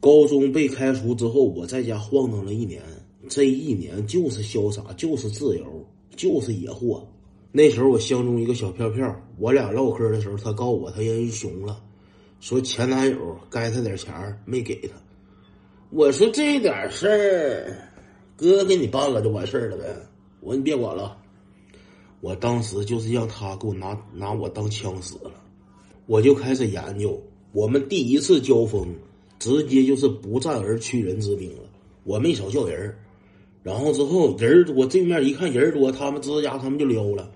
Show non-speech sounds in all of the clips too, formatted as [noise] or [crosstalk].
高中被开除之后，我在家晃荡了一年，这一年就是潇洒，就是自由，就是野货。那时候我相中一个小票票，我俩唠嗑的时候，他告诉我他人熊了，说前男友该他点钱没给他。我说这点事儿，哥给你办了就完事儿了呗。我说你别管了。我当时就是让他给我拿拿我当枪使了，我就开始研究。我们第一次交锋，直接就是不战而屈人之兵了。我没少叫人然后之后人我这面一看人多，他们自家他们就撩了，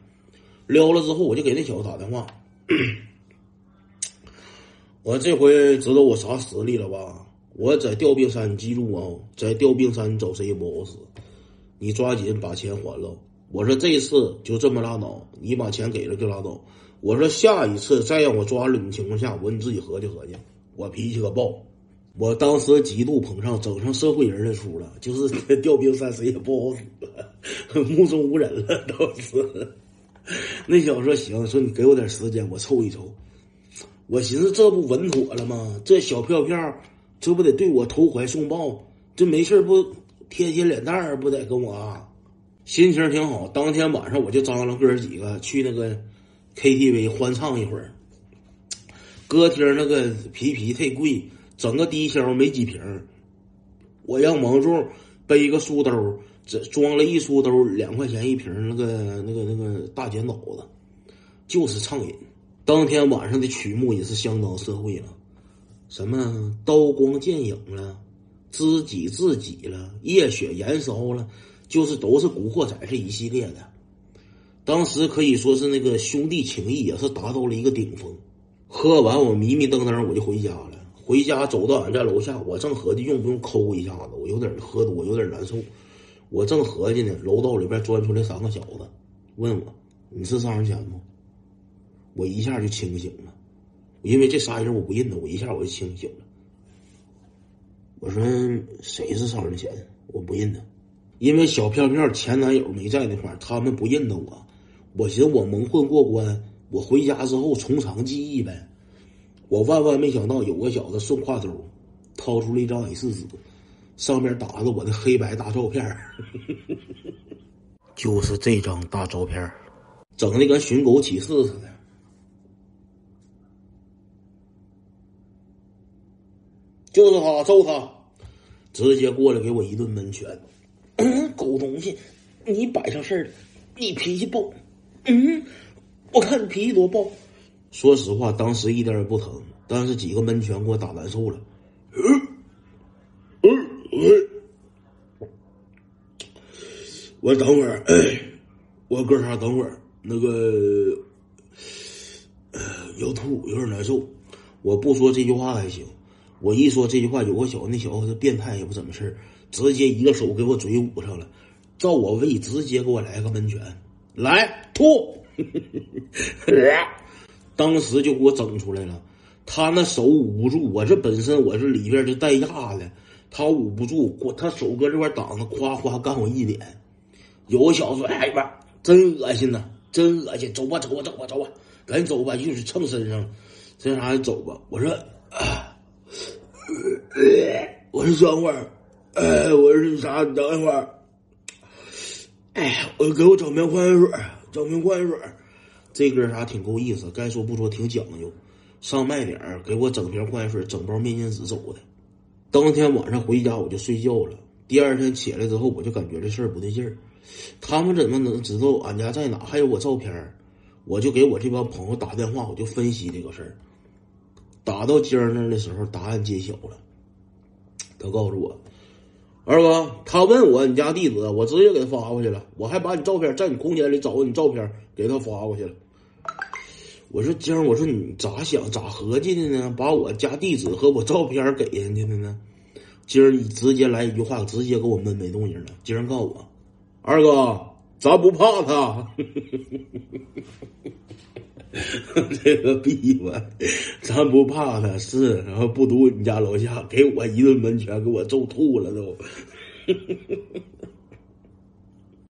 撩了之后我就给那小子打电话，[clears throat] 我这回知道我啥实力了吧？我在吊冰山，你记住啊，在吊冰山你找谁也不好使，你抓紧把钱还了。我说这次就这么拉倒，你把钱给了就拉倒。我说下一次再让我抓了你情况下，我说你自己合计合计。我脾气可暴，我当时极度捧上，整上社会人的出了，[laughs] 就是调兵山谁也不好使，目中无人了当时。那小子说行，说你给我点时间，我凑一凑。我寻思这不稳妥了吗？这小票票，这不得对我投怀送抱？这没事不贴贴脸蛋儿，不得跟我？心情挺好，当天晚上我就张罗哥几个去那个 KTV 欢唱一会儿。歌厅那个皮皮太贵，整个低消没几瓶。我让王柱背一个书兜，这装了一书兜两块钱一瓶那个那个那个大剪刀子，就是畅饮。当天晚上的曲目也是相当社会了，什么刀光剑影了，知己知己了，夜雪燃烧了。就是都是古惑仔这一系列的，当时可以说是那个兄弟情谊也是达到了一个顶峰。喝完我迷迷瞪瞪我就回家了。回家走到俺家楼下，我正合计用不用抠一下子，我有点喝多，有点难受。我正合计呢，楼道里边钻出来三个小子，问我你是杀人钱吗？我一下就清醒了，因为这仨人我不认得，我一下我就清醒了。我说谁是杀人钱？我不认得。因为小票票前男友没在那块，他们不认得我。我寻思我蒙混过关，我回家之后从长计议呗。我万万没想到有个小子顺挎兜，掏出了一张 A 四纸，上面打着我的黑白大照片 [laughs] 就是这张大照片整的跟寻狗启事似的。就是他，揍他，直接过来给我一顿闷拳。嗯，[clears throat] 狗东西，你摆上事儿了，你脾气暴。嗯，我看你脾气多暴。说实话，当时一点也不疼，但是几个闷拳给我打难受了。嗯，嗯，我等会儿，我哥仨等会儿，那个呃要吐，有点难受。我不说这句话还行，我一说这句话，有个小子，那小子是变态也不怎么事。直接一个手给我嘴捂上了，照我胃直接给我来个闷拳，来吐，[laughs] 当时就给我整出来了。他那手捂不住，我这本身我这里边就带压的，他捂不住，我他手搁这块挡着，夸夸干我一脸。有个小子说：“哎呀，真恶心呐，真恶心！走吧，走吧，走吧，走吧，赶紧走吧，就是蹭身上了，这啥走吧。”我说：“啊，我说酸会儿。”哎，我是啥？等一会儿。哎，我给我整瓶矿泉水，整瓶矿泉水。这哥啥挺够意思，该说不说，挺讲究。上卖点儿，给我整瓶矿泉水，整包面巾纸走的。当天晚上回家我就睡觉了。第二天起来之后，我就感觉这事儿不对劲儿。他们怎么能知道俺家在哪？还有我照片儿我就给我这帮朋友打电话，我就分析这个事儿。打到今儿那的时候，答案揭晓了。他告诉我。二哥，他问我你家地址，我直接给他发过去了。我还把你照片在你空间里找你照片，给他发过去了。我说今儿，我说你咋想咋合计的呢？把我家地址和我照片给人家的呢？今儿你直接来一句话，直接给我闷没动静了。今儿告诉我，二哥，咱不怕他。[laughs] 这个逼吧，咱不怕他，是然后不堵你家楼下，给我一顿闷拳，给我揍吐了都。